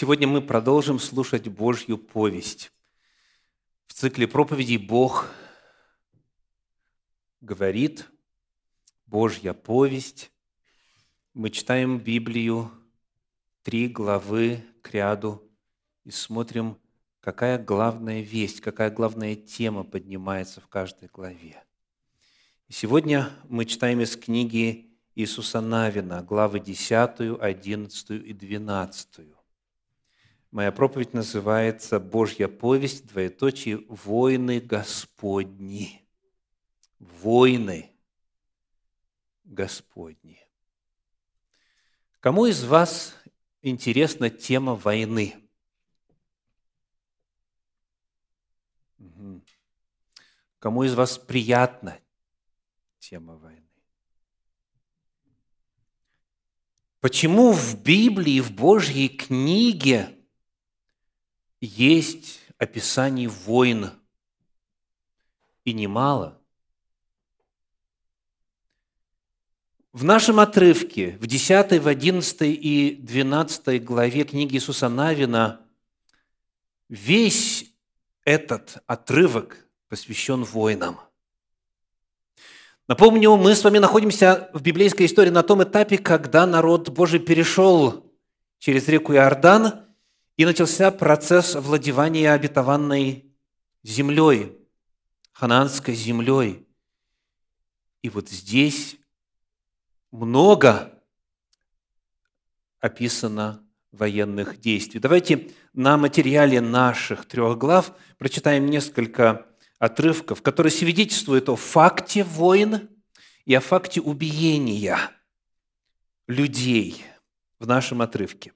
Сегодня мы продолжим слушать Божью повесть. В цикле проповедей Бог говорит, Божья повесть. Мы читаем Библию, три главы к ряду, и смотрим, какая главная весть, какая главная тема поднимается в каждой главе. Сегодня мы читаем из книги Иисуса Навина, главы 10, 11 и 12. Моя проповедь называется «Божья повесть, двоеточие, войны Господни». Войны Господни. Кому из вас интересна тема войны? Кому из вас приятна тема войны? Почему в Библии, в Божьей книге есть описание войн, и немало. В нашем отрывке, в 10, в 11 и 12 главе книги Иисуса Навина, весь этот отрывок посвящен войнам. Напомню, мы с вами находимся в библейской истории на том этапе, когда народ Божий перешел через реку Иордан – и начался процесс владевания обетованной землей, хананской землей. И вот здесь много описано военных действий. Давайте на материале наших трех глав прочитаем несколько отрывков, которые свидетельствуют о факте войн и о факте убиения людей в нашем отрывке.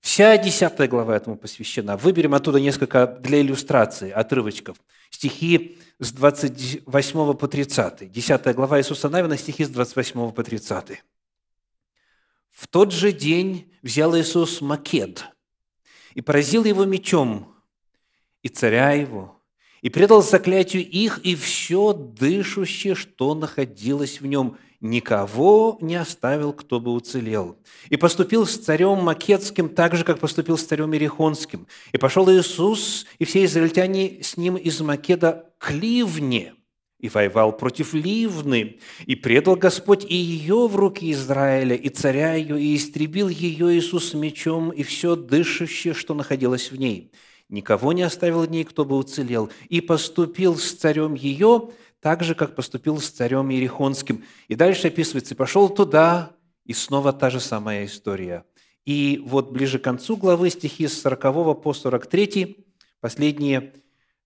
Вся десятая глава этому посвящена. Выберем оттуда несколько для иллюстрации отрывочков. Стихи с 28 по 30. Десятая глава Иисуса Навина, стихи с 28 по 30. «В тот же день взял Иисус Макед и поразил его мечом, и царя его, и предал заклятию их, и все дышущее, что находилось в нем – никого не оставил, кто бы уцелел. И поступил с царем Макетским так же, как поступил с царем Ерехонским. И пошел Иисус и все израильтяне с ним из Македа к Ливне, и воевал против Ливны, и предал Господь и ее в руки Израиля, и царя ее, и истребил ее Иисус мечом, и все дышащее, что находилось в ней. Никого не оставил в ней, кто бы уцелел, и поступил с царем ее, так же, как поступил с царем Иерихонским. И дальше описывается, пошел туда, и снова та же самая история. И вот ближе к концу главы стихи с 40 по 43, последние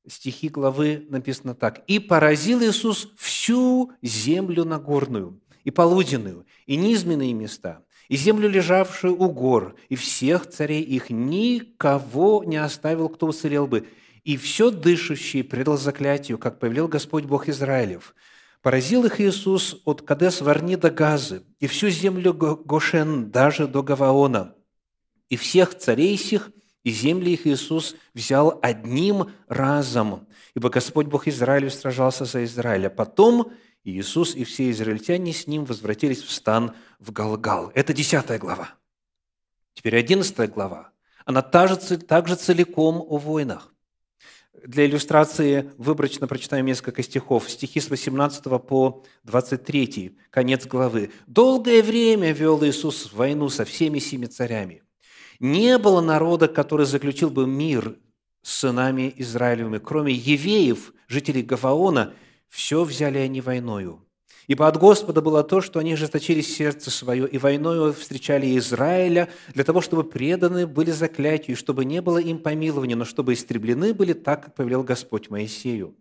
стихи главы написано так. «И поразил Иисус всю землю Нагорную, и полуденную, и низменные места, и землю, лежавшую у гор, и всех царей их, никого не оставил, кто уцелел бы, и все дышащее предал заклятию, как повелел Господь Бог Израилев. Поразил их Иисус от Кадес Варни до Газы, и всю землю Гошен, даже до Гаваона, и всех царей сих, и земли их Иисус взял одним разом, ибо Господь Бог Израилев сражался за Израиля. Потом Иисус и все израильтяне с ним возвратились в стан в Галгал. Это десятая глава. Теперь одиннадцатая глава. Она также, также целиком о войнах. Для иллюстрации выборочно прочитаем несколько стихов. Стихи с 18 по 23, конец главы. «Долгое время вел Иисус войну со всеми семи царями. Не было народа, который заключил бы мир с сынами Израилевыми, кроме евеев, жителей Гаваона, все взяли они войною. Ибо от Господа было то, что они ожесточили сердце свое, и войною встречали Израиля для того, чтобы преданы были заклятию, и чтобы не было им помилования, но чтобы истреблены были так, как повелел Господь Моисею.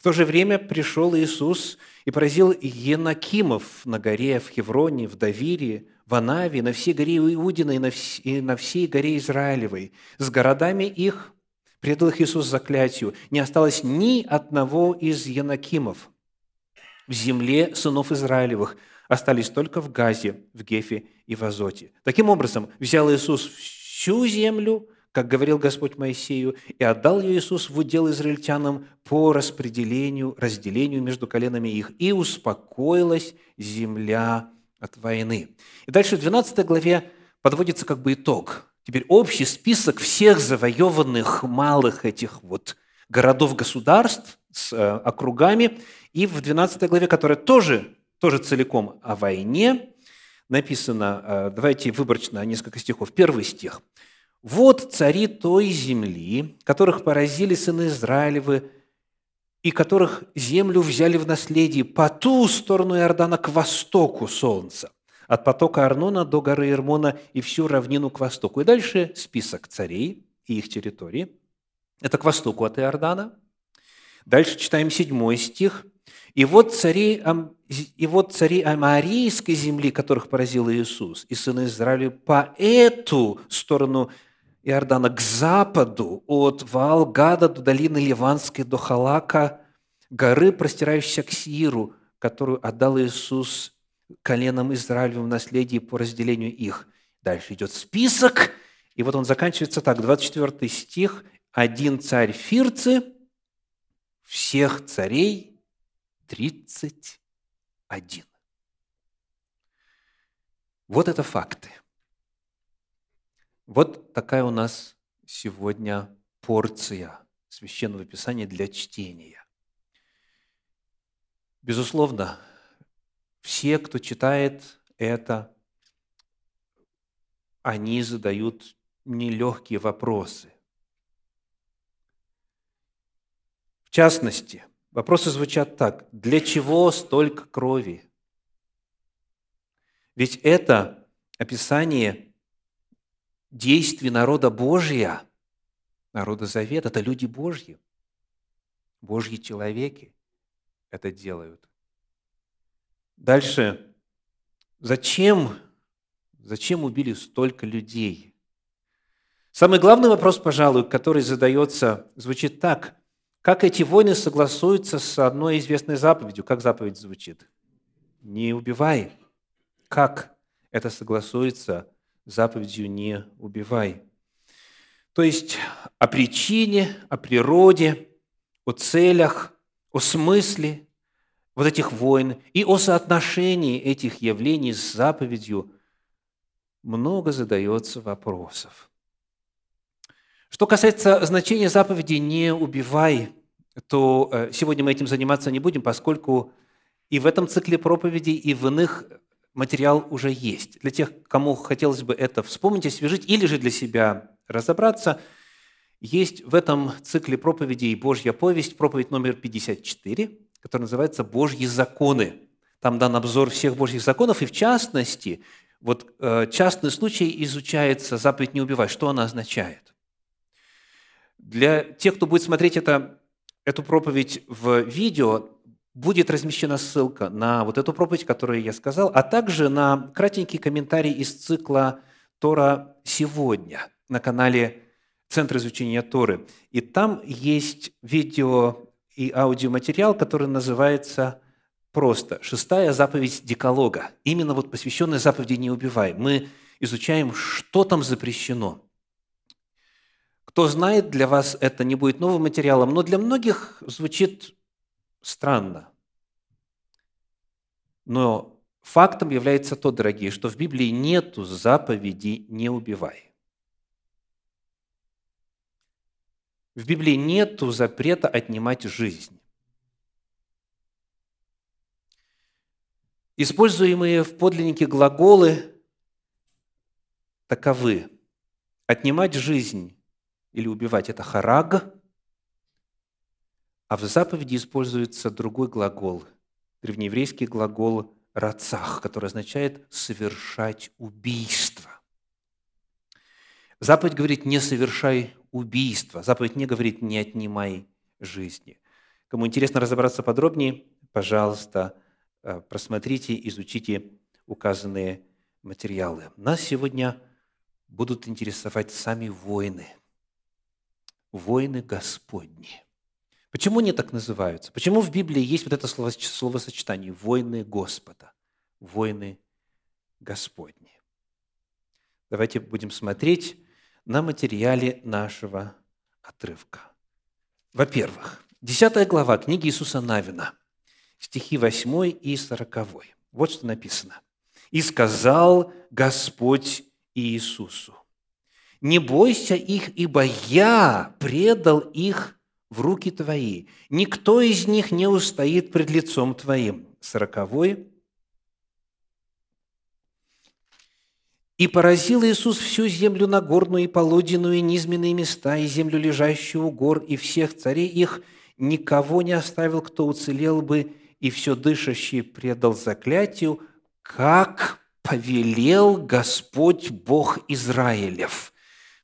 В то же время пришел Иисус и поразил Енакимов на горе в Хевроне, в Давире, в Анаве, на всей горе Иудиной и на всей горе Израилевой. С городами их предал их Иисус заклятию. Не осталось ни одного из Янакимов – в земле сынов Израилевых остались только в Газе, в Гефе и в Азоте. Таким образом, взял Иисус всю землю, как говорил Господь Моисею, и отдал ее Иисус в удел израильтянам по распределению, разделению между коленами их, и успокоилась земля от войны. И дальше в 12 главе подводится как бы итог теперь общий список всех завоеванных малых этих вот городов-государств с э, округами. И в 12 главе, которая тоже, тоже целиком о войне, написано, э, давайте выборочно несколько стихов. Первый стих. «Вот цари той земли, которых поразили сыны Израилевы, и которых землю взяли в наследие по ту сторону Иордана к востоку солнца, от потока Арнона до горы Ирмона и всю равнину к востоку». И дальше список царей и их территории. Это к востоку от Иордана. Дальше читаем седьмой стих. «И вот цари, и вот цари Амарийской земли, которых поразил Иисус, и сыны Израиля по эту сторону Иордана к западу, от Ваалгада до долины Ливанской, до Халака, горы, простирающейся к Сиру, которую отдал Иисус коленам Израилевым в наследие по разделению их. Дальше идет список, и вот он заканчивается так, 24 стих. «Один царь Фирцы, всех царей тридцать один». Вот это факты – вот такая у нас сегодня порция Священного Писания для чтения. Безусловно, все, кто читает это, они задают нелегкие вопросы. В частности, вопросы звучат так. Для чего столько крови? Ведь это описание действий народа Божия, народа Завета, это люди Божьи, Божьи человеки это делают. Дальше, зачем, зачем убили столько людей? Самый главный вопрос, пожалуй, который задается, звучит так. Как эти войны согласуются с одной известной заповедью? Как заповедь звучит? Не убивай. Как это согласуется заповедью «не убивай». То есть о причине, о природе, о целях, о смысле вот этих войн и о соотношении этих явлений с заповедью много задается вопросов. Что касается значения заповеди «не убивай», то э, сегодня мы этим заниматься не будем, поскольку и в этом цикле проповедей, и в иных материал уже есть. Для тех, кому хотелось бы это вспомнить, освежить или же для себя разобраться, есть в этом цикле проповедей «Божья повесть» проповедь номер 54, которая называется «Божьи законы». Там дан обзор всех Божьих законов, и в частности, вот э, частный случай изучается заповедь «Не убивай». Что она означает? Для тех, кто будет смотреть это, эту проповедь в видео, будет размещена ссылка на вот эту проповедь, которую я сказал, а также на кратенький комментарий из цикла «Тора сегодня» на канале Центра изучения Торы. И там есть видео и аудиоматериал, который называется просто «Шестая заповедь Деколога». Именно вот посвященная заповеди «Не убивай». Мы изучаем, что там запрещено. Кто знает, для вас это не будет новым материалом, но для многих звучит странно. Но фактом является то, дорогие, что в Библии нету заповеди «не убивай». В Библии нету запрета отнимать жизнь. Используемые в подлиннике глаголы таковы. Отнимать жизнь или убивать – это хараг, а в заповеди используется другой глагол, древнееврейский глагол «рацах», который означает «совершать убийство». Заповедь говорит «не совершай убийство». Заповедь не говорит «не отнимай жизни». Кому интересно разобраться подробнее, пожалуйста, э, просмотрите, изучите указанные материалы. Нас сегодня будут интересовать сами войны. Войны Господни. Почему они так называются? Почему в Библии есть вот это слово, словосочетание «войны Господа», «войны Господни»? Давайте будем смотреть на материале нашего отрывка. Во-первых, 10 глава книги Иисуса Навина, стихи 8 и 40. Вот что написано. «И сказал Господь Иисусу, Не бойся их, ибо я предал их в руки твои. Никто из них не устоит пред лицом твоим. Сороковой. И поразил Иисус всю землю Нагорную и Полуденную, и низменные места, и землю, лежащую у гор, и всех царей их. Никого не оставил, кто уцелел бы, и все дышащее предал заклятию, как повелел Господь Бог Израилев.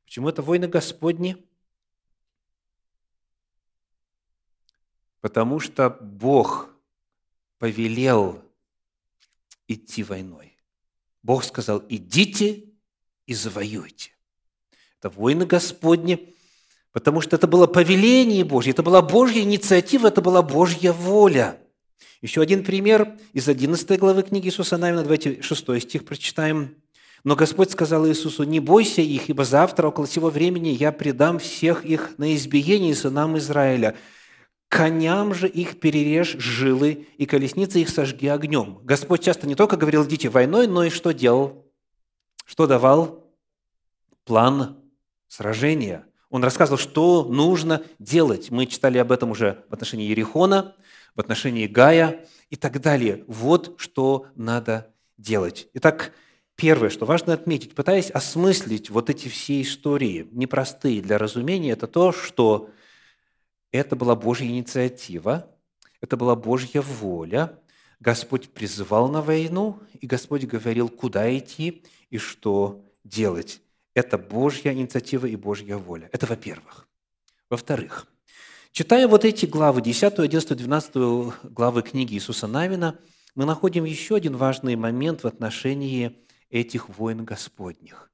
Почему это войны Господни? Потому что Бог повелел идти войной. Бог сказал, идите и завоюйте. Это войны Господни, потому что это было повеление Божье, это была Божья инициатива, это была Божья воля. Еще один пример из 11 главы книги Иисуса Навина, давайте 6 стих прочитаем. «Но Господь сказал Иисусу, не бойся их, ибо завтра около сего времени я предам всех их на избиение сынам Израиля. Коням же их перережь жилы, и колесницы их сожги огнем». Господь часто не только говорил «идите войной», но и что делал? Что давал? План сражения. Он рассказывал, что нужно делать. Мы читали об этом уже в отношении Ерихона, в отношении Гая и так далее. Вот что надо делать. Итак, первое, что важно отметить, пытаясь осмыслить вот эти все истории, непростые для разумения, это то, что это была Божья инициатива, это была Божья воля. Господь призывал на войну, и Господь говорил, куда идти и что делать. Это Божья инициатива и Божья воля. Это во-первых. Во-вторых, читая вот эти главы, 10, 11, 12 главы книги Иисуса Навина, мы находим еще один важный момент в отношении этих войн Господних.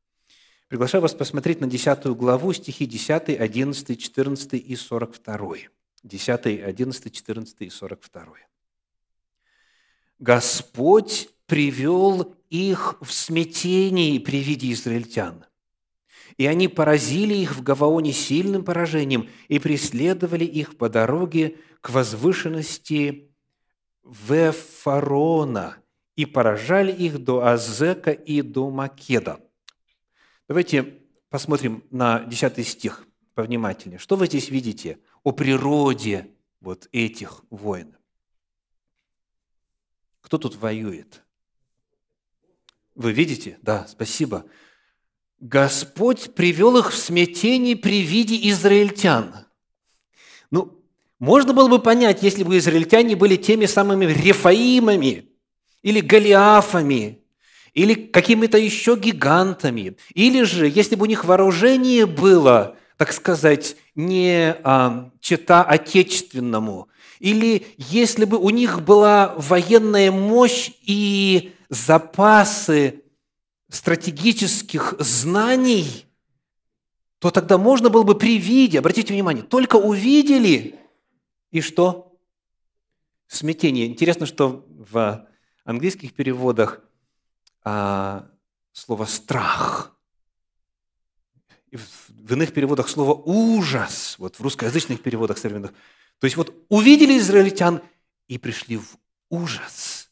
Приглашаю вас посмотреть на 10 главу, стихи 10, 11, 14 и 42. 10, 11, 14 и 42. «Господь привел их в смятение при виде израильтян, и они поразили их в Гаваоне сильным поражением и преследовали их по дороге к возвышенности Вефарона и поражали их до Азека и до Македа». Давайте посмотрим на 10 стих повнимательнее. Что вы здесь видите о природе вот этих войн? Кто тут воюет? Вы видите? Да, спасибо. Господь привел их в смятение при виде израильтян. Ну, можно было бы понять, если бы израильтяне были теми самыми рефаимами или голиафами, или какими-то еще гигантами, или же, если бы у них вооружение было, так сказать, не а, чета отечественному, или если бы у них была военная мощь и запасы стратегических знаний, то тогда можно было бы при виде, обратите внимание, только увидели, и что? Смятение. Интересно, что в английских переводах – а, слово «страх». И в иных переводах слово «ужас», вот в русскоязычных переводах современных. То есть вот увидели израильтян и пришли в ужас.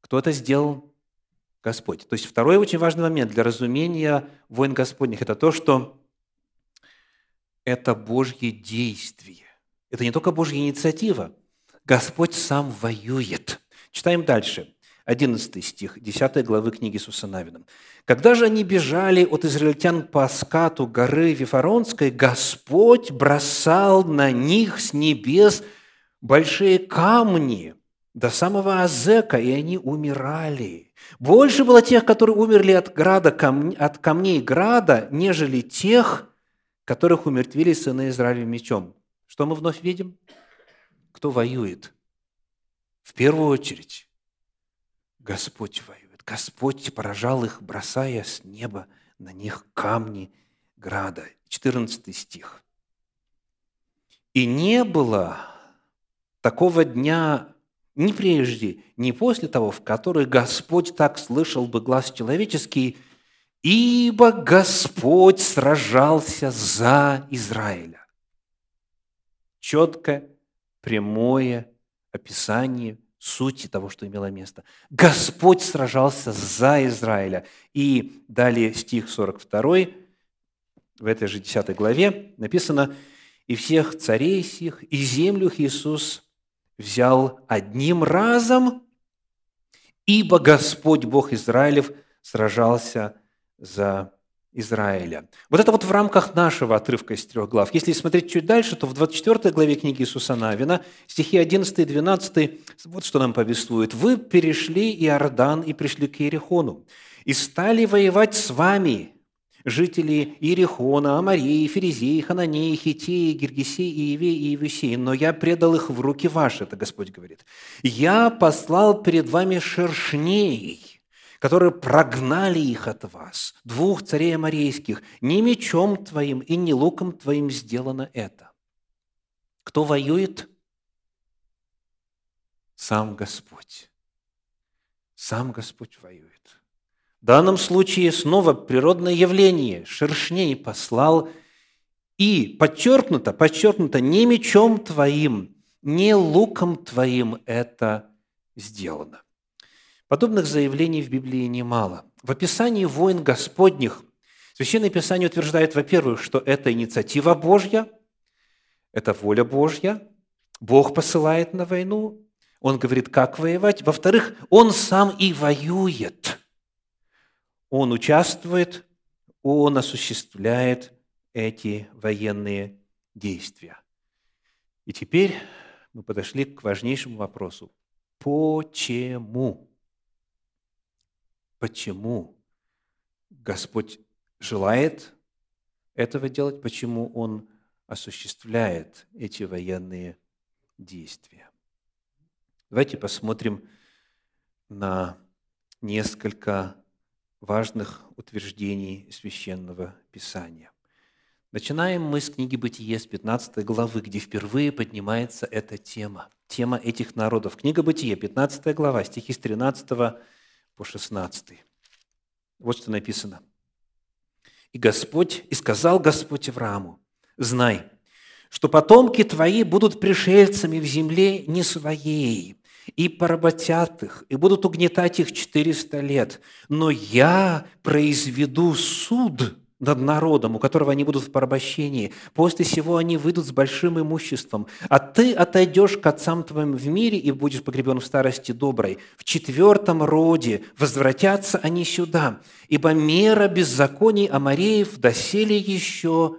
Кто это сделал? Господь. То есть второй очень важный момент для разумения войн Господних – это то, что это Божье действие. Это не только Божья инициатива. Господь сам воюет. Читаем дальше. 11 стих 10 главы книги Иисуса Навина. «Когда же они бежали от израильтян по скату горы Вифаронской, Господь бросал на них с небес большие камни до самого Азека, и они умирали. Больше было тех, которые умерли от, града, от камней града, нежели тех, которых умертвили сыны Израиля мечом». Что мы вновь видим? Кто воюет? В первую очередь Господь воюет. Господь поражал их, бросая с неба на них камни града. 14 стих. «И не было такого дня ни прежде, ни после того, в который Господь так слышал бы глаз человеческий, ибо Господь сражался за Израиля». Четкое, прямое описание – сути того, что имело место. Господь сражался за Израиля. И далее стих 42. в этой же 10 главе написано, «И всех царей сих, и землю Иисус взял одним разом, ибо Господь Бог Израилев сражался за Израиля. Вот это вот в рамках нашего отрывка из трех глав. Если смотреть чуть дальше, то в 24 главе книги Иисуса Навина, стихи 11 и 12, вот что нам повествует. «Вы перешли Иордан и пришли к Иерихону, и стали воевать с вами, жители Иерихона, Амарии, Ферезеи, Хананеи, Хитеи, Гиргисеи, Иевеи и Иевесеи, но я предал их в руки ваши, это Господь говорит. Я послал перед вами шершней, которые прогнали их от вас, двух царей амарейских, ни мечом твоим и ни луком твоим сделано это. Кто воюет? Сам Господь. Сам Господь воюет. В данном случае снова природное явление. Шершней послал и подчеркнуто, подчеркнуто, не мечом твоим, не луком твоим это сделано. Подобных заявлений в Библии немало. В описании войн Господних Священное Писание утверждает, во-первых, что это инициатива Божья, это воля Божья, Бог посылает на войну, Он говорит, как воевать. Во-вторых, Он сам и воюет. Он участвует, Он осуществляет эти военные действия. И теперь мы подошли к важнейшему вопросу. Почему? Почему Господь желает этого делать, почему Он осуществляет эти военные действия. Давайте посмотрим на несколько важных утверждений Священного Писания. Начинаем мы с книги «Бытие» с 15 главы, где впервые поднимается эта тема, тема этих народов. Книга «Бытие», 15 глава, стихи с 13 по 16. Вот что написано. «И Господь, и сказал Господь Аврааму, знай, что потомки твои будут пришельцами в земле не своей, и поработят их, и будут угнетать их четыреста лет. Но я произведу суд над народом, у которого они будут в порабощении. После всего они выйдут с большим имуществом. А ты отойдешь к отцам твоим в мире и будешь погребен в старости доброй. В четвертом роде возвратятся они сюда, ибо мера беззаконий Амареев доселе еще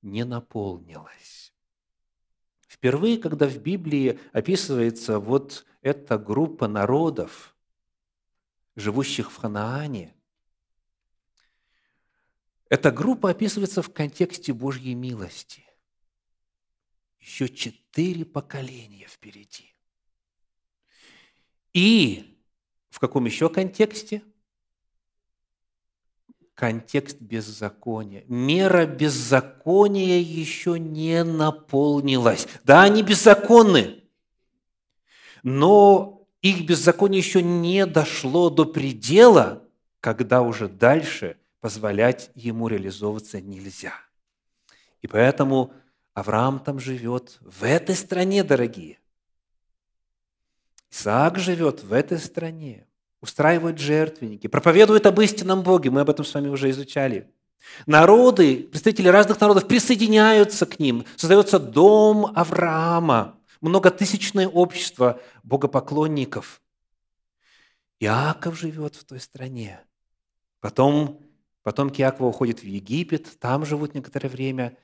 не наполнилась. Впервые, когда в Библии описывается вот эта группа народов, живущих в Ханаане – эта группа описывается в контексте Божьей милости. Еще четыре поколения впереди. И в каком еще контексте? Контекст беззакония. Мера беззакония еще не наполнилась. Да, они беззаконны, но их беззаконие еще не дошло до предела, когда уже дальше – позволять ему реализовываться нельзя. И поэтому Авраам там живет в этой стране, дорогие. Исаак живет в этой стране, устраивает жертвенники, проповедует об истинном Боге. Мы об этом с вами уже изучали. Народы, представители разных народов присоединяются к ним. Создается дом Авраама, многотысячное общество богопоклонников. Иаков живет в той стране. Потом Потомки Иакова уходят в Египет, там живут некоторое время.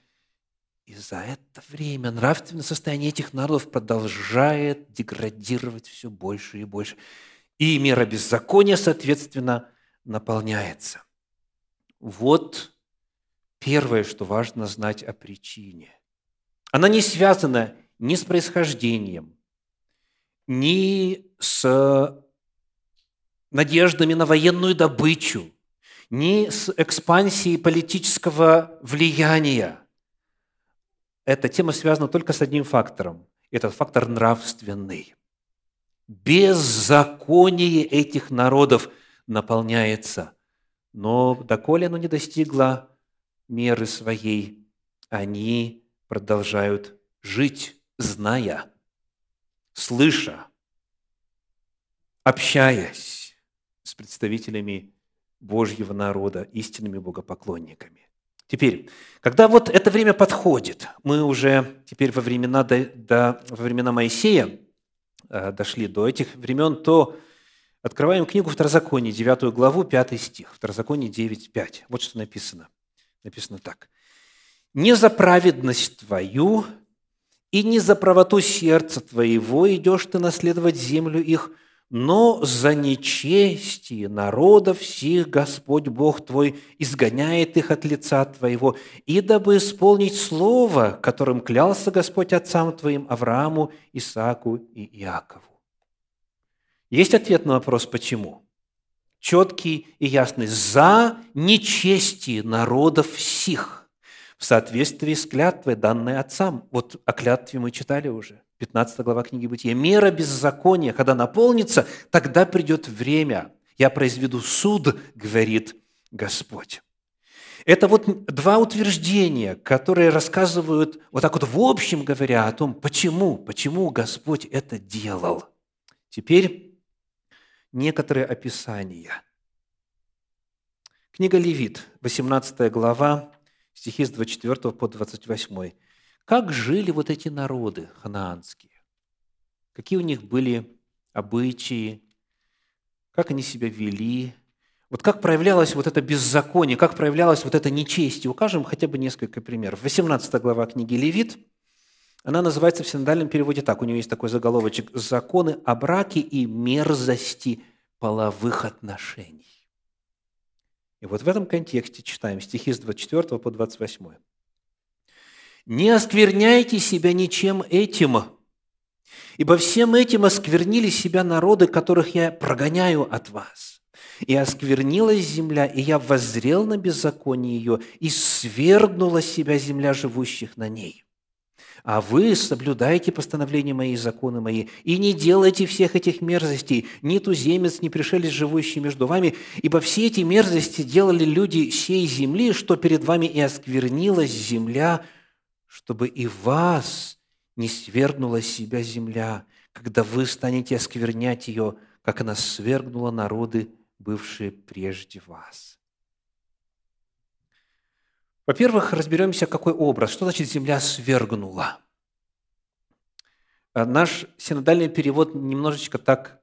И за это время нравственное состояние этих народов продолжает деградировать все больше и больше. И мера беззакония, соответственно, наполняется. Вот первое, что важно знать о причине. Она не связана ни с происхождением, ни с надеждами на военную добычу – ни с экспансией политического влияния. Эта тема связана только с одним фактором. Этот фактор нравственный. Беззаконие этих народов наполняется. Но доколе оно не достигло меры своей, они продолжают жить, зная, слыша, общаясь с представителями Божьего народа, истинными богопоклонниками. Теперь, когда вот это время подходит, мы уже теперь во времена, до, до, во времена Моисея э, дошли до этих времен, то открываем книгу Второзакония, 9 главу, 5 стих. Второзаконие 9, 5. Вот что написано. Написано так. «Не за праведность твою и не за правоту сердца твоего идешь ты наследовать землю их, но за нечестие народов всех Господь Бог твой изгоняет их от лица твоего, и дабы исполнить слово, которым клялся Господь отцам твоим Аврааму, Исааку и Иакову. Есть ответ на вопрос «почему?» Четкий и ясный. «За нечестие народов всех» в соответствии с клятвой, данной отцам. Вот о клятве мы читали уже. 15 глава книги Бытия. «Мера беззакония, когда наполнится, тогда придет время. Я произведу суд, говорит Господь». Это вот два утверждения, которые рассказывают, вот так вот в общем говоря, о том, почему, почему Господь это делал. Теперь некоторые описания. Книга Левит, 18 глава, стихи с 24 по 28. Как жили вот эти народы ханаанские? Какие у них были обычаи? Как они себя вели? Вот как проявлялось вот это беззаконие, как проявлялось вот это нечестие? Укажем хотя бы несколько примеров. 18 глава книги Левит, она называется в синодальном переводе так, у нее есть такой заголовочек «Законы о браке и мерзости половых отношений». И вот в этом контексте читаем стихи с 24 по 28. Не оскверняйте себя ничем этим, ибо всем этим осквернили себя народы, которых я прогоняю от вас. И осквернилась земля, и я воззрел на беззаконие ее, и свергнула себя земля живущих на ней. А вы соблюдайте постановления мои и законы мои, и не делайте всех этих мерзостей, ни туземец, ни пришелец, живущий между вами, ибо все эти мерзости делали люди сей земли, что перед вами и осквернилась земля – чтобы и вас не свергнула себя земля, когда вы станете осквернять ее, как она свергнула народы, бывшие прежде вас. Во-первых, разберемся, какой образ, что значит земля свергнула. А наш синодальный перевод немножечко так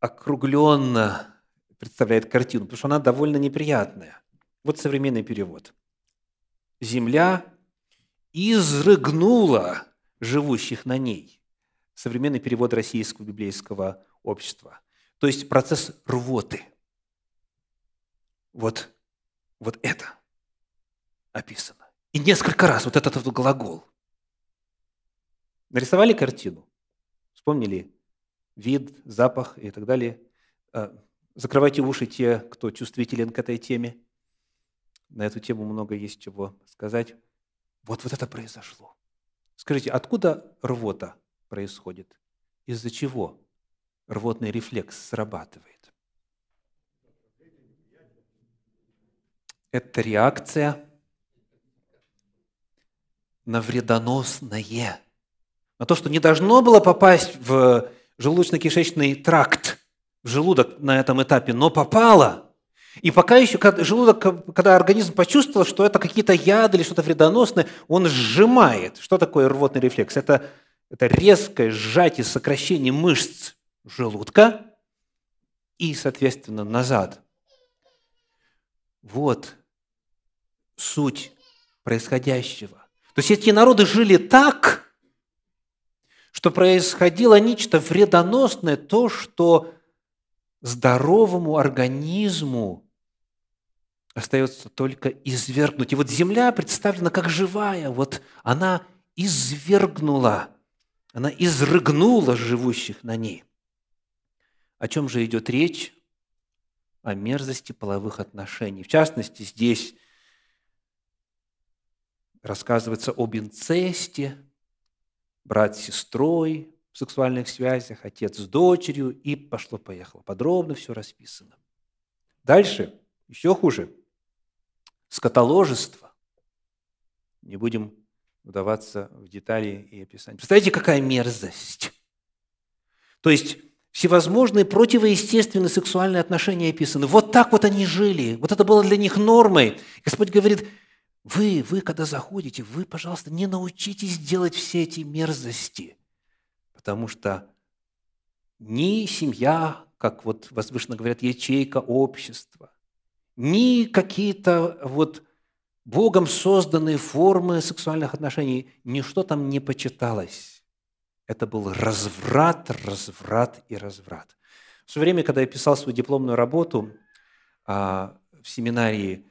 округленно представляет картину, потому что она довольно неприятная. Вот современный перевод земля изрыгнула живущих на ней. Современный перевод российского библейского общества. То есть процесс рвоты. Вот, вот это описано. И несколько раз вот этот вот глагол. Нарисовали картину? Вспомнили вид, запах и так далее. А, закрывайте уши те, кто чувствителен к этой теме. На эту тему много есть чего сказать. Вот, вот это произошло. Скажите, откуда рвота происходит? Из-за чего рвотный рефлекс срабатывает? Это реакция на вредоносное, на то, что не должно было попасть в желудочно-кишечный тракт, в желудок на этом этапе, но попало – и пока еще когда желудок, когда организм почувствовал, что это какие-то яды или что-то вредоносное, он сжимает. Что такое рвотный рефлекс? Это, это резкое сжатие, сокращение мышц желудка и, соответственно, назад. Вот суть происходящего. То есть эти народы жили так, что происходило нечто вредоносное, то, что здоровому организму остается только извергнуть. И вот земля представлена как живая, вот она извергнула, она изрыгнула живущих на ней. О чем же идет речь? О мерзости половых отношений. В частности, здесь рассказывается об инцесте, брат с сестрой в сексуальных связях, отец с дочерью, и пошло-поехало. Подробно все расписано. Дальше, еще хуже скотоложество. Не будем вдаваться в детали и описания. Представляете, какая мерзость? То есть всевозможные противоестественные сексуальные отношения описаны. Вот так вот они жили. Вот это было для них нормой. Господь говорит, вы, вы, когда заходите, вы, пожалуйста, не научитесь делать все эти мерзости, потому что ни семья, как вот возвышенно говорят, ячейка общества, ни какие-то вот Богом созданные формы сексуальных отношений, ничто там не почиталось. Это был разврат, разврат и разврат. В свое время, когда я писал свою дипломную работу а, в семинарии,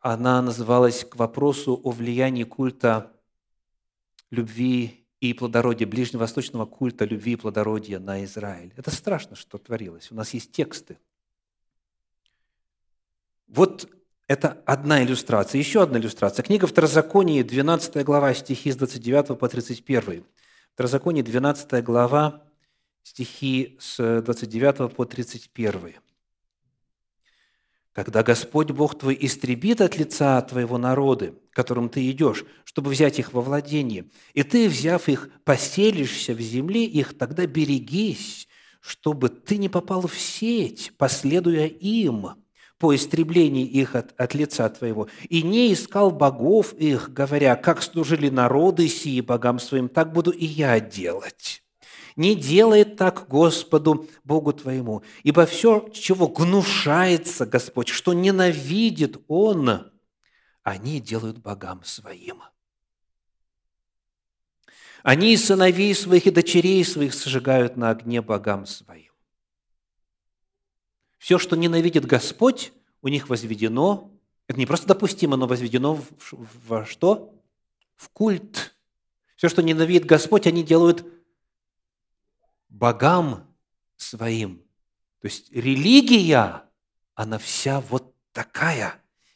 она называлась «К вопросу о влиянии культа любви и плодородия, ближневосточного культа любви и плодородия на Израиль». Это страшно, что творилось. У нас есть тексты. Вот это одна иллюстрация. Еще одна иллюстрация. Книга Второзаконие, 12 глава, стихи с 29 по 31. Второзаконие, 12 глава, стихи с 29 по 31. «Когда Господь Бог твой истребит от лица твоего народа, которым ты идешь, чтобы взять их во владение, и ты, взяв их, поселишься в земле их, тогда берегись, чтобы ты не попал в сеть, последуя им, по истреблении их от, от лица Твоего, и не искал богов их, говоря, как служили народы сии богам своим, так буду и я делать. Не делай так Господу Богу твоему, ибо все, чего гнушается Господь, что ненавидит Он, они делают богам своим. Они и сыновей своих, и дочерей своих сожигают на огне богам своим. Все, что ненавидит Господь, у них возведено, это не просто допустимо, но возведено в, во что? В культ. Все, что ненавидит Господь, они делают богам своим. То есть религия, она вся вот такая,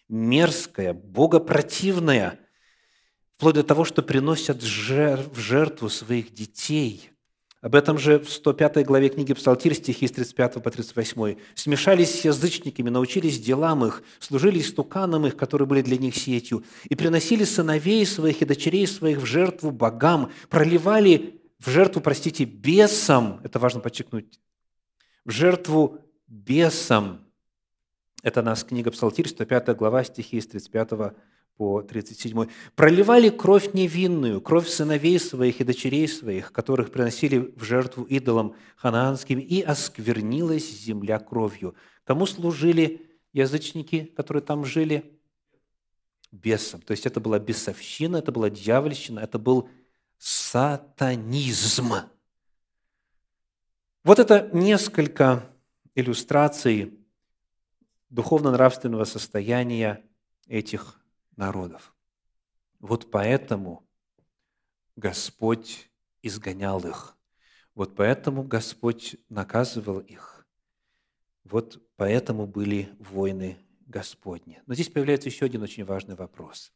мерзкая, богопротивная, вплоть до того, что приносят в жертву своих детей – об этом же в 105 главе книги Псалтирь, стихи с 35 по 38. «Смешались с язычниками, научились делам их, служили стуканам их, которые были для них сетью, и приносили сыновей своих и дочерей своих в жертву богам, проливали в жертву, простите, бесам, это важно подчеркнуть, в жертву бесам». Это нас книга Псалтирь, 105 глава, стихи с 35 по 37. «Проливали кровь невинную, кровь сыновей своих и дочерей своих, которых приносили в жертву идолам ханаанским, и осквернилась земля кровью». Кому служили язычники, которые там жили? Бесам. То есть это была бесовщина, это была дьявольщина, это был сатанизм. Вот это несколько иллюстраций духовно-нравственного состояния этих народов. Вот поэтому Господь изгонял их. Вот поэтому Господь наказывал их. Вот поэтому были войны Господни. Но здесь появляется еще один очень важный вопрос.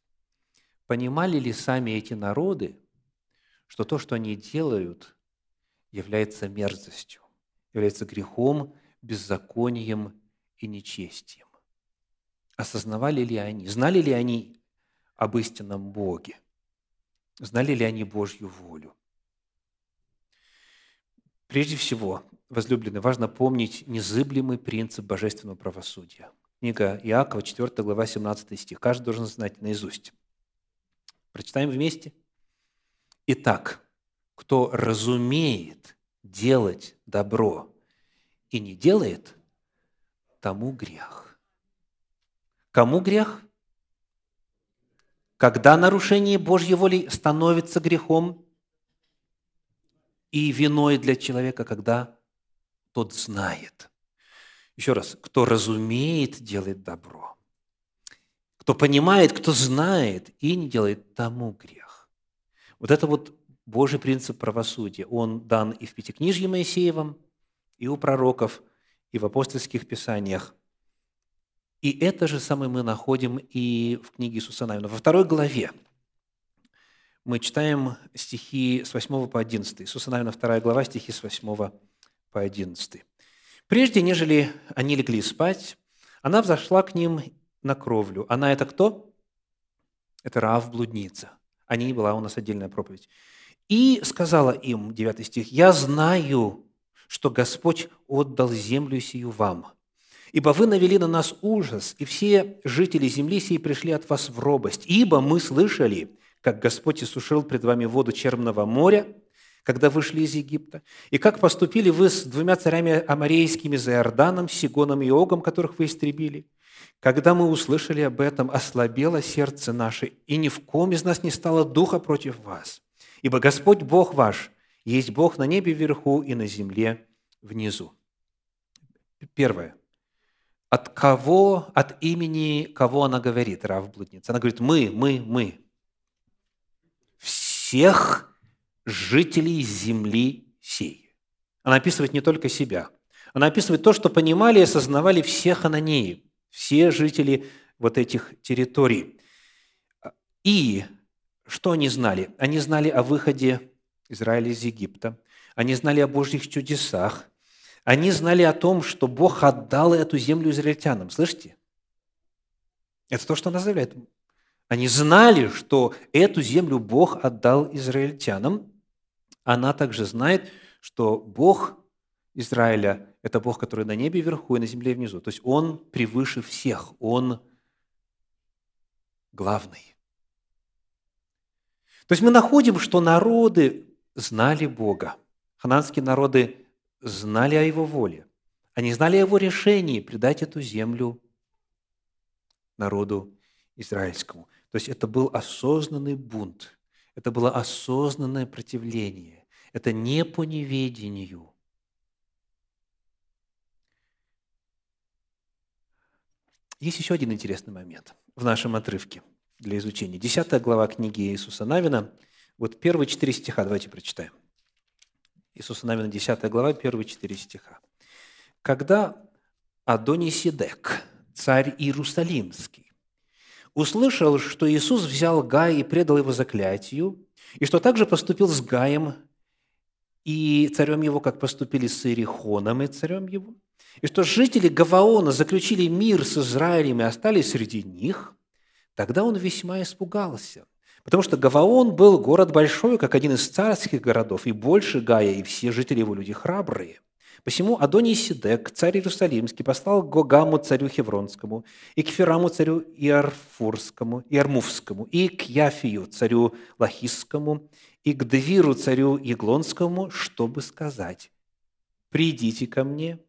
Понимали ли сами эти народы, что то, что они делают, является мерзостью, является грехом, беззаконием и нечестием? Осознавали ли они, знали ли они об истинном Боге? Знали ли они Божью волю? Прежде всего, возлюбленные, важно помнить незыблемый принцип божественного правосудия. Книга Иакова, 4 глава, 17 стих. Каждый должен знать наизусть. Прочитаем вместе. Итак, кто разумеет делать добро и не делает, тому грех. Кому грех? Когда нарушение Божьей воли становится грехом и виной для человека, когда тот знает. Еще раз, кто разумеет, делает добро. Кто понимает, кто знает и не делает, тому грех. Вот это вот Божий принцип правосудия. Он дан и в Пятикнижье Моисеевом, и у пророков, и в апостольских писаниях. И это же самое мы находим и в книге Иисуса Навина. Во второй главе мы читаем стихи с 8 по 11. Иисуса Навина, 2 глава, стихи с 8 по 11. «Прежде, нежели они легли спать, она взошла к ним на кровлю. Она – это кто? Это Раав блудница. О ней была у нас отдельная проповедь. И сказала им, 9 стих, «Я знаю, что Господь отдал землю сию вам. Ибо вы навели на нас ужас, и все жители земли сей пришли от вас в робость. Ибо мы слышали, как Господь иссушил пред вами воду Черного моря, когда вышли из Египта, и как поступили вы с двумя царями амарейскими за Иорданом, Сигоном и Огом, которых вы истребили. Когда мы услышали об этом, ослабело сердце наше, и ни в ком из нас не стало духа против вас. Ибо Господь Бог ваш есть Бог на небе вверху и на земле внизу. Первое. От кого, от имени кого она говорит, Рав Блудница? Она говорит, мы, мы, мы. Всех жителей земли сей. Она описывает не только себя. Она описывает то, что понимали и осознавали все хананеи, все жители вот этих территорий. И что они знали? Они знали о выходе Израиля из Египта. Они знали о Божьих чудесах. Они знали о том, что Бог отдал эту землю израильтянам. Слышите? Это то, что она заявляет. Они знали, что эту землю Бог отдал израильтянам. Она также знает, что Бог Израиля – это Бог, который на небе вверху и на земле внизу. То есть Он превыше всех, Он главный. То есть мы находим, что народы знали Бога. Хананские народы знали о Его воле. Они знали о Его решении предать эту землю народу израильскому. То есть это был осознанный бунт, это было осознанное противление, это не по неведению. Есть еще один интересный момент в нашем отрывке для изучения. Десятая глава книги Иисуса Навина – вот первые четыре стиха давайте прочитаем. Иисуса Навина, 10 глава, первые четыре стиха. «Когда Адонисидек, царь Иерусалимский, услышал, что Иисус взял Гая и предал его заклятию, и что также поступил с Гаем и царем его, как поступили с Иерихоном и царем его, и что жители Гаваона заключили мир с Израилем и остались среди них, тогда он весьма испугался – Потому что Гаваон был город большой, как один из царских городов, и больше Гая, и все жители его люди храбрые. Посему Адоний Сидек, царь Иерусалимский, послал Гогаму, царю Хевронскому, и к Фераму, царю Иарфурскому, Иармувскому, и к Яфию, царю Лахисскому, и к Девиру, царю Еглонскому, чтобы сказать, «Придите ко мне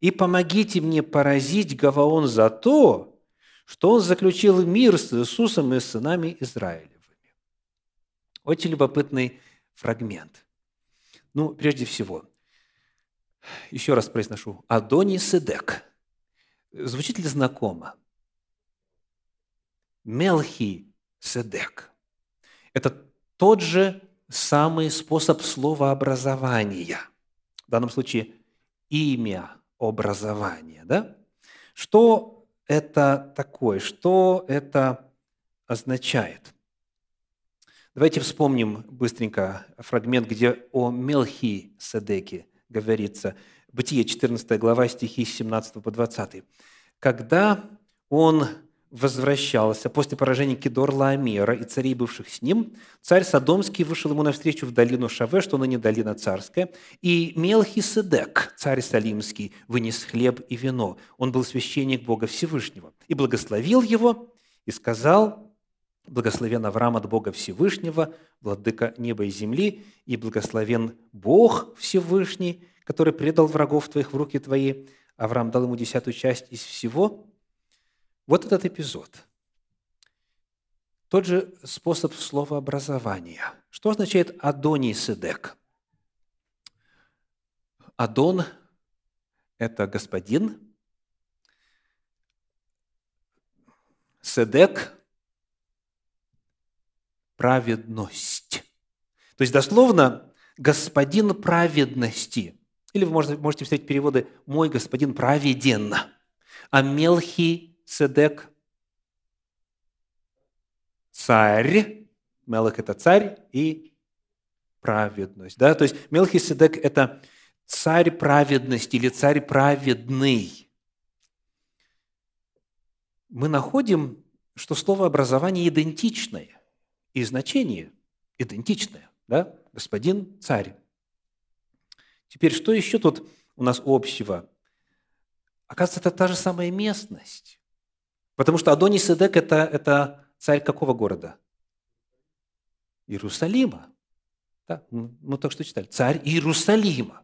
и помогите мне поразить Гаваон за то, что он заключил мир с Иисусом и сынами Израиля. Очень любопытный фрагмент. Ну, прежде всего, еще раз произношу. Адони Седек. Звучит ли знакомо? Мелхи Седек. Это тот же самый способ словообразования. В данном случае имя образования. Да? Что это такое? Что это означает? Давайте вспомним быстренько фрагмент, где о Мелхи Седеке говорится. Бытие, 14 глава, стихи с 17 по 20. «Когда он возвращался после поражения Кедор Лаамера и царей, бывших с ним, царь Содомский вышел ему навстречу в долину Шаве, что ныне долина царская, и Мелхиседек, царь Салимский, вынес хлеб и вино. Он был священник Бога Всевышнего. И благословил его, и сказал, Благословен Авраам от Бога Всевышнего, владыка неба и земли, и благословен Бог Всевышний, который предал врагов твоих в руки твои. Авраам дал ему десятую часть из всего. Вот этот эпизод. Тот же способ словообразования. Что означает Адоний Седек? Адон – это господин. Седек праведность. То есть дословно «господин праведности». Или вы можете, встретить переводы «мой господин праведен». А Мелхи Седек – царь. Мелх – это царь и праведность. Да? То есть Мелхи Седек – это царь праведности или царь праведный. Мы находим, что слово образование идентичное и значение идентичное. Да? Господин царь. Теперь, что еще тут у нас общего? Оказывается, это та же самая местность. Потому что Адони Седек это, – это царь какого города? Иерусалима. Да, мы только что читали. Царь Иерусалима.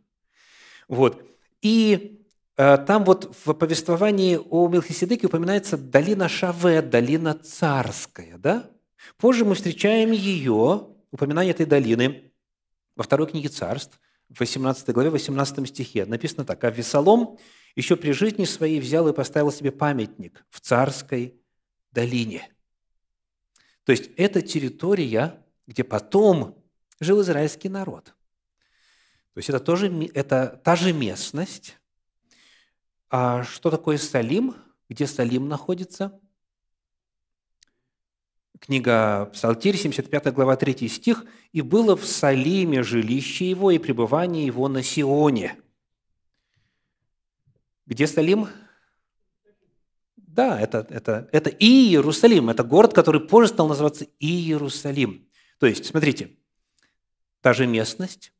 Вот. И э, там вот в повествовании о Мелхиседеке упоминается долина Шаве, долина царская. Да? Позже мы встречаем ее, упоминание этой долины, во второй книге царств, в 18 главе, 18 стихе. Написано так. «А Весолом еще при жизни своей взял и поставил себе памятник в царской долине». То есть это территория, где потом жил израильский народ. То есть это тоже это та же местность. А что такое Салим? Где Салим находится? Книга Псалтирь, 75 глава, 3 стих. «И было в Салиме жилище его и пребывание его на Сионе». Где Салим? Да, это, это, это Иерусалим. Это город, который позже стал называться Иерусалим. То есть, смотрите, та же местность,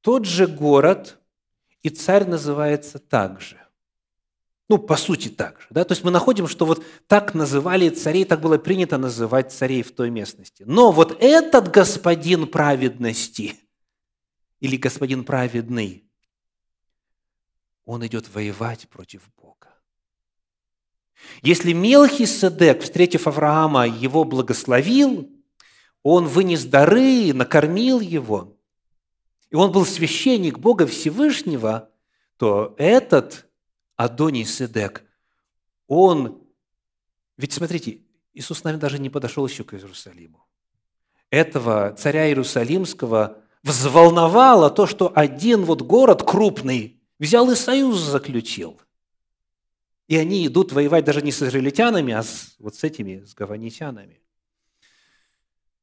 тот же город, и царь называется так же. Ну, по сути, так же. Да? То есть мы находим, что вот так называли царей, так было принято называть царей в той местности. Но вот этот господин праведности или господин праведный, он идет воевать против Бога. Если Мелхиседек, встретив Авраама, его благословил, он вынес дары, накормил его, и он был священник Бога Всевышнего, то этот Адоний Седек, он... Ведь смотрите, Иисус нами даже не подошел еще к Иерусалиму. Этого царя Иерусалимского взволновало то, что один вот город крупный взял и союз заключил. И они идут воевать даже не с израильтянами, а с, вот с этими, с гаванитянами.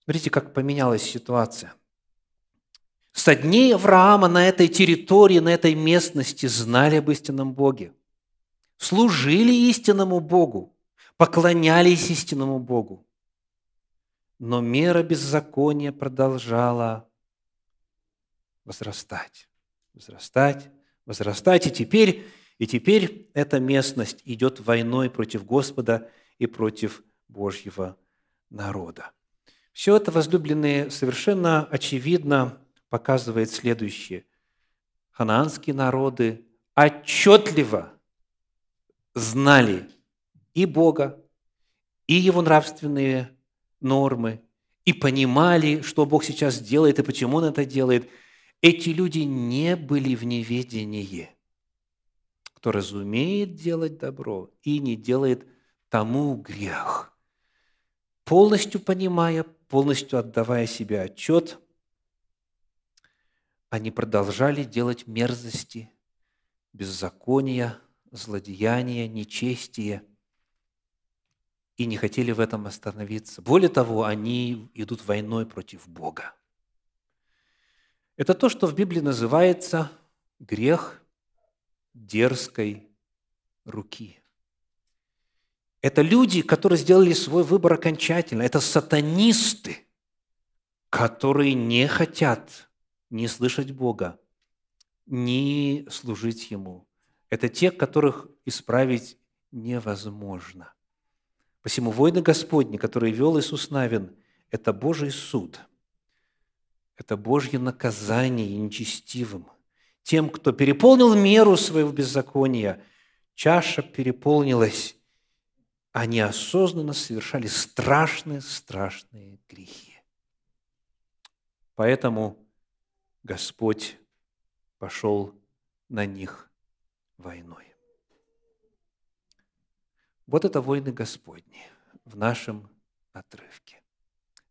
Смотрите, как поменялась ситуация. Со дней Авраама на этой территории, на этой местности знали об истинном Боге служили истинному Богу, поклонялись истинному Богу. Но мера беззакония продолжала возрастать, возрастать, возрастать. И теперь, и теперь эта местность идет войной против Господа и против Божьего народа. Все это, возлюбленные, совершенно очевидно показывает следующее. Ханаанские народы отчетливо знали и Бога, и Его нравственные нормы, и понимали, что Бог сейчас делает и почему Он это делает, эти люди не были в неведении. Кто разумеет делать добро и не делает тому грех. Полностью понимая, полностью отдавая себе отчет, они продолжали делать мерзости, беззакония, злодеяние, нечестие, и не хотели в этом остановиться. Более того, они идут войной против Бога. Это то, что в Библии называется грех дерзкой руки. Это люди, которые сделали свой выбор окончательно. Это сатанисты, которые не хотят не слышать Бога, не служить Ему, это те, которых исправить невозможно. Посему войны Господни, которые вел Иисус Навин, это Божий суд, это Божье наказание нечестивым. Тем, кто переполнил меру своего беззакония, чаша переполнилась, они осознанно совершали страшные, страшные грехи. Поэтому Господь пошел на них войной. Вот это войны Господни в нашем отрывке.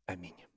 Аминь.